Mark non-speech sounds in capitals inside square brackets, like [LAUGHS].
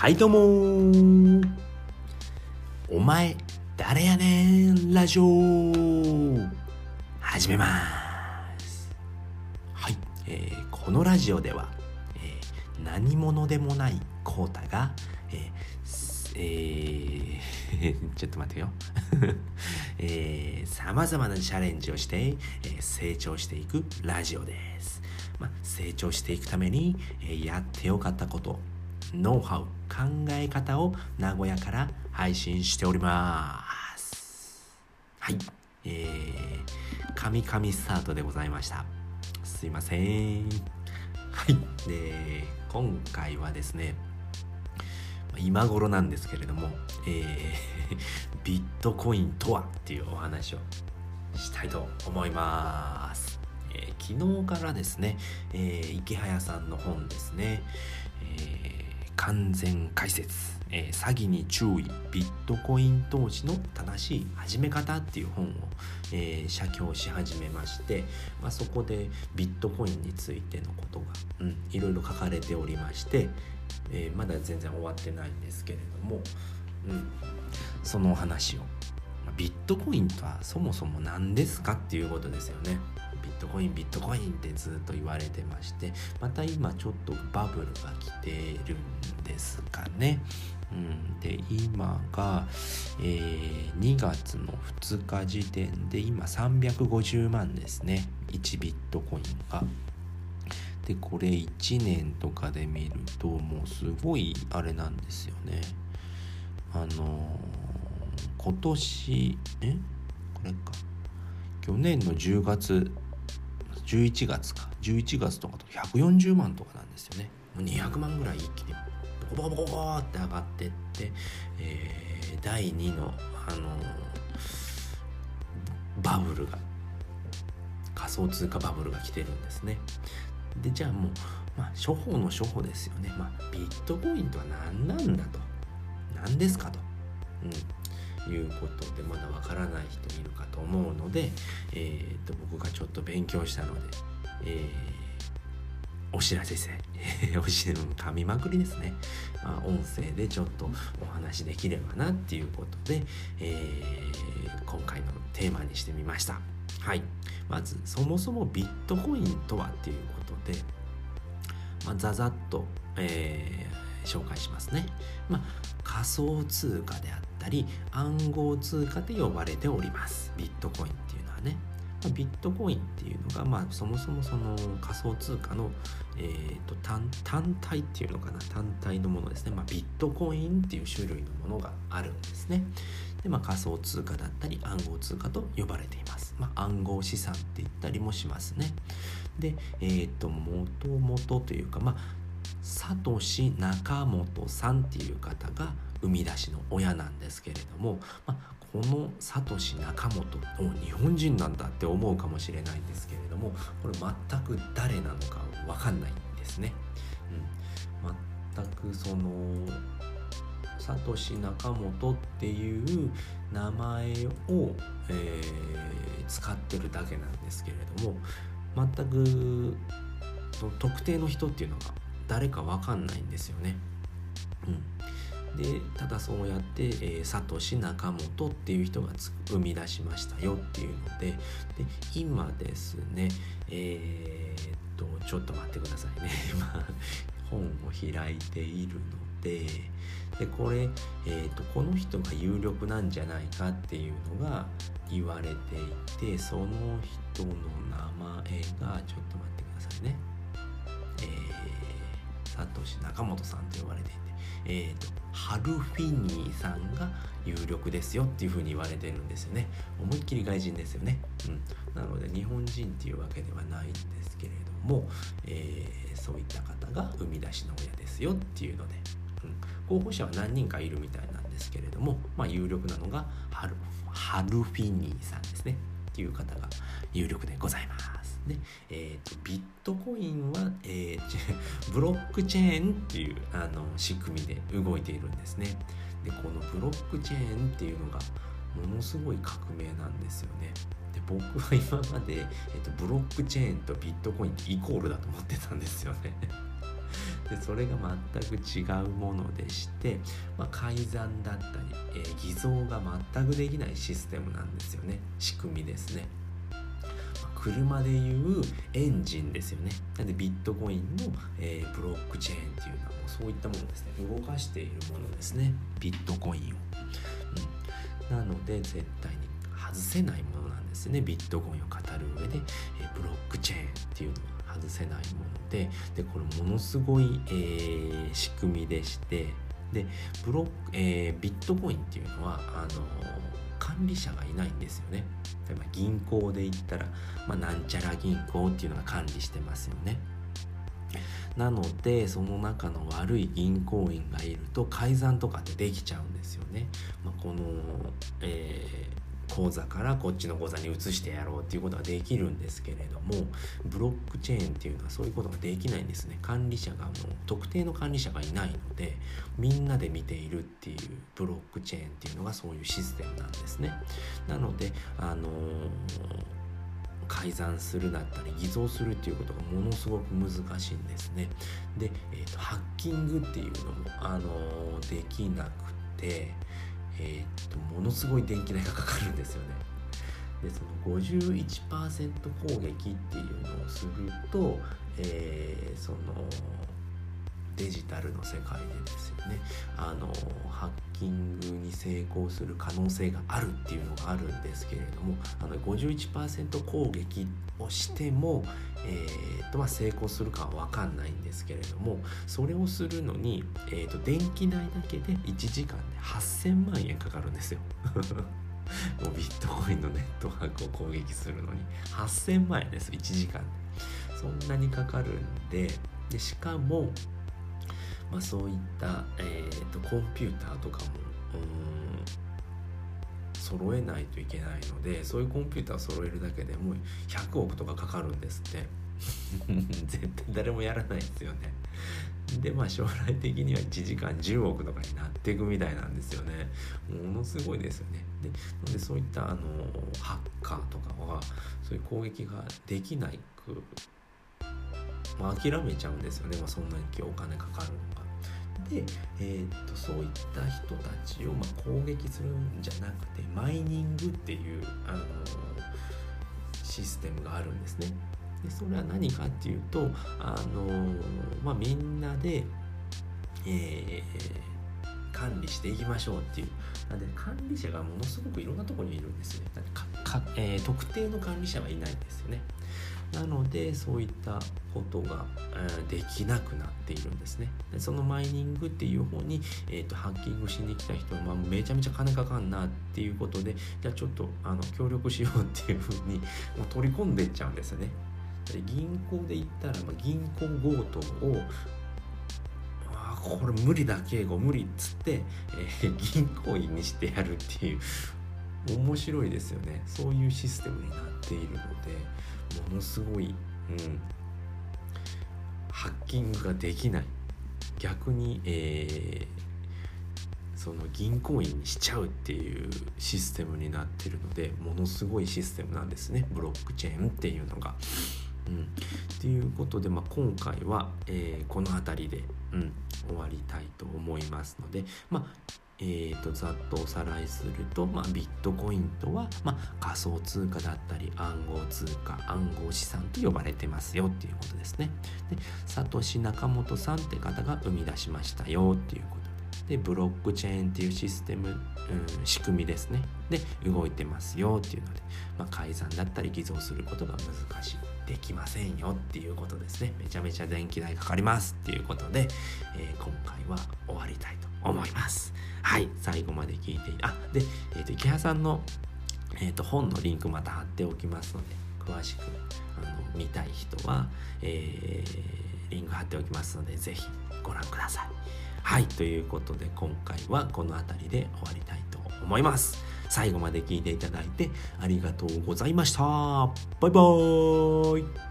はいどうも。お前誰やねんラジオ。始めます。はい、えー、このラジオでは、えー、何者でもないコータが、えーえー、[LAUGHS] ちょっと待ってよ。[LAUGHS] えー、様々なチャレンジをして、えー、成長していくラジオです。まあ、成長していくために、えーやってよかったこと、ノウハウ、考え方を名古屋から配信しております。はい。えー、神々スタートでございました。すいません。はい。で、今回はですね、今頃なんですけれども、えー、[LAUGHS] ビットコインとはっていうお話をしたいと思います。えー昨日からですね、えー池早さんの本ですね、完全解説、えー詐欺に注意。ビットコイン投資の正しい始め方っていう本を、えー写経し始めまして、まあ、そこでビットコインについてのことが、うん、いろいろ書かれておりまして、えーまだ全然終わってないんですけれども、うん、そのお話を。まビットコインとはそもそも何ですかっていうことですよね。ビットコインビットコインってずっと言われてましてまた今ちょっとバブルが来てるんですかね。うん、で今が、えー2月の2日時点で今350万ですね。1ビットコインが。でこれ1年とかで見るともうすごいあれなんですよね。あのー今年え？これか。去年の10月11月か。11月とかと140万とかなんですよね。もう200万ぐらい一気にボコボボコボコって上がってって、えー第2のあのーバブルが仮想通貨バブルが来てるんですね。でじゃあもう、まあ、処方の処方ですよね、まあ、ビットコインとは何なんだと。何ですかと、うん、いうことでまだわからない人いるかと思うので、えー、と僕がちょっと勉強したので、えーお知らせですね。[LAUGHS] お知らせ噛みまくりですね、まあ、音声でちょっとお話できればなっていうことで、えー今回のテーマにしてみました。はい。まずそもそもビットコインとはっていうことで、まあ、ざざっと、えー紹介しますね、まあ、仮想通貨であったり暗号通貨で呼ばれております。ビットコインっていうのはね。ビットコインっていうのが、まあ、そもそもその仮想通貨の、えー、と単単体っていうのかな単体のものですね、まあ、ビットコインっていう種類のものがあるんですね。で、まあ、仮想通貨だったり暗号通貨と呼ばれています、まあ、暗号資産って言ったりもしますね。でえっ、ともともとというかまあサトシ・ナカモトさんっていう方が生み出しの親なんですけれども、まあ、このサトシ・ナカモト日本人なんだって思うかもしれないんですけれどもこれ全く誰なのか分かんないんですね。うん、全くそのサトシ・ナカモトっていう名前を、えー使ってるだけなんですけれども全くその特定の人っていうのが誰か分かんないんですよね。うん、でただそうやって、えーサトシ・ナカモトっていう人が生み出しましたよっていうのでで今ですねえーっとちょっと待ってくださいね [LAUGHS] 今本を開いているのででこれ、えーっとこの人が有力なんじゃないかっていうのが言われていてその人の名前がちょっと待ってくださいね。サトシ中本さんと呼ばれていて、えー、とハルフィニーさんが有力ですよっていうふうに言われてるんですよね。思いっきり外人ですよね、うん、なので日本人っていうわけではないんですけれども、えーそういった方が生み出しの親ですよっていうので、うん、候補者は何人かいるみたいなんですけれども、まあ、有力なのがハルハルフィニーさんですね。っていう方が有力でございます。で、えーとビットコインは、えー [LAUGHS] ブロックチェーンっていうあの仕組みで動いているんですね。でこのブロックチェーンっていうのがものすごい革命なんですよね。で僕は今まで、えっとブロックチェーンとビットコインってイコールだと思ってたんですよね。[LAUGHS] でそれが全く違うものでして、まあ、改ざんだったり、えー、偽造が全くできないシステムなんですよね仕組みですね。車でいうエンジンですよね。なんでビットコインの、えー、ブロックチェーンっていうのはもうそういったものですね。動かしているものですね。ビットコインを、うん、なので絶対に外せないものなんですね。ビットコインを語る上で、えー、ブロックチェーンっていうのは外せないもので。でこれものすごい、えー、仕組みでして。でブロック、えー、ビットコインっていうのはあの管理者がいないんですよね。例えば銀行で言ったら、まあ、なんちゃら銀行っていうのが管理してますよね。なのでその中の悪い銀行員がいると改ざんとかってできちゃうんですよね、まあ、この、え口座からこっちの口座に移してやろうっていうことはできるんですけれどもブロックチェーンっていうのはそういうことができないんですね管理者がもう特定の管理者がいないのでみんなで見ているっていうブロックチェーンっていうのがそういうシステムなんですねなのであのー改ざんするだったり偽造するっていうことがものすごく難しいんですね。で、えーと、ハッキングっていうのも、あのー、できなくて、えー、っとものすごい電気代がかかるんですよね。でその51%攻撃っていうのをすると、えー、そのデジタルの世界でですよね。あのハッキングに成功する可能性があるっていうのがあるんですけれどもあの51%攻撃をしても、えーとまあ、成功するかは分かんないんですけれどもそれをするのに、えーと、電気代だけで1時間で8000万円かかるんですよ。[LAUGHS] もうビットコインのネットワークを攻撃するのに。8000万円です1時間そんなにかかるんででしかもまあ、そういった、えーと、コンピューターとかも揃えないといけないのでそういうコンピューターを揃えるだけでもう100億とかかかるんですって。[LAUGHS] 絶対誰もやらないですよね。でまあ将来的には1時間10億とかになっていくみたいなんですよね。ものすごいですよね。ででそういったあのハッカーとかはそういう攻撃ができないくまあ、諦めちゃうんですよね、まあ、そんなにお金かかるのが。で、えー、っとそういった人たちをま攻撃するんじゃなくてマイニングっていう、あの、システムがあるんですね。でそれは何かっていうと、あの、まあ、みんなで、えー、管理していきましょうっていう。なんで管理者がものすごくいろんなとこにいるんですよねかか、えー、特定の管理者はいないんですよね。なのでそういったことが、えできなくなっているんですね。でそのマイニングっていう方に、えーと、ハッキングしに来た人は、まあ、めちゃめちゃ金かかんなっていうことでじゃあちょっとあの協力しようっていうふうにもう取り込んでっちゃうんですよね。銀行で言ったら、まあ、銀行強盗をこれ無理だ敬語無理っつって、えー、銀行員にしてやるっていう面白いですよね。そういうシステムになっているので。ものすごい、うん、ハッキングができない。逆に、えー、その銀行員にしちゃうっていうシステムになってるのでものすごいシステムなんですね。ブロックチェーンっていうのが。うん、っていうことで、まあ、今回は、えー、この辺りで、うん、終わりたいと思いますので、まあえーと、ざっとおさらいすると、まあ、ビットコインとは、まあ、仮想通貨だったり暗号通貨暗号資産と呼ばれてますよっていうことですね。でサトシ・ナカモトさんって方が生み出しましたよっていうことで。ブロックチェーンっていうシステム、うん、仕組みですね。で動いてますよっていうので、まあ、改ざんだったり偽造することが難しい。できませんよっていうことですね。めちゃめちゃ電気代かかりますっていうことで、えー、今回は終わりたいと思います。はい、最後まで聞いて、あ、で、えっ、ー、と、池谷さんの、えっ、ー、と、本のリンクまた貼っておきますので、詳しく、あの、見たい人は、えー、リンク貼っておきますので、ぜひご覧ください。はい、ということで、今回はこの辺りで終わりたいと思います。最後まで聞いていただいてありがとうございました。バイバーイ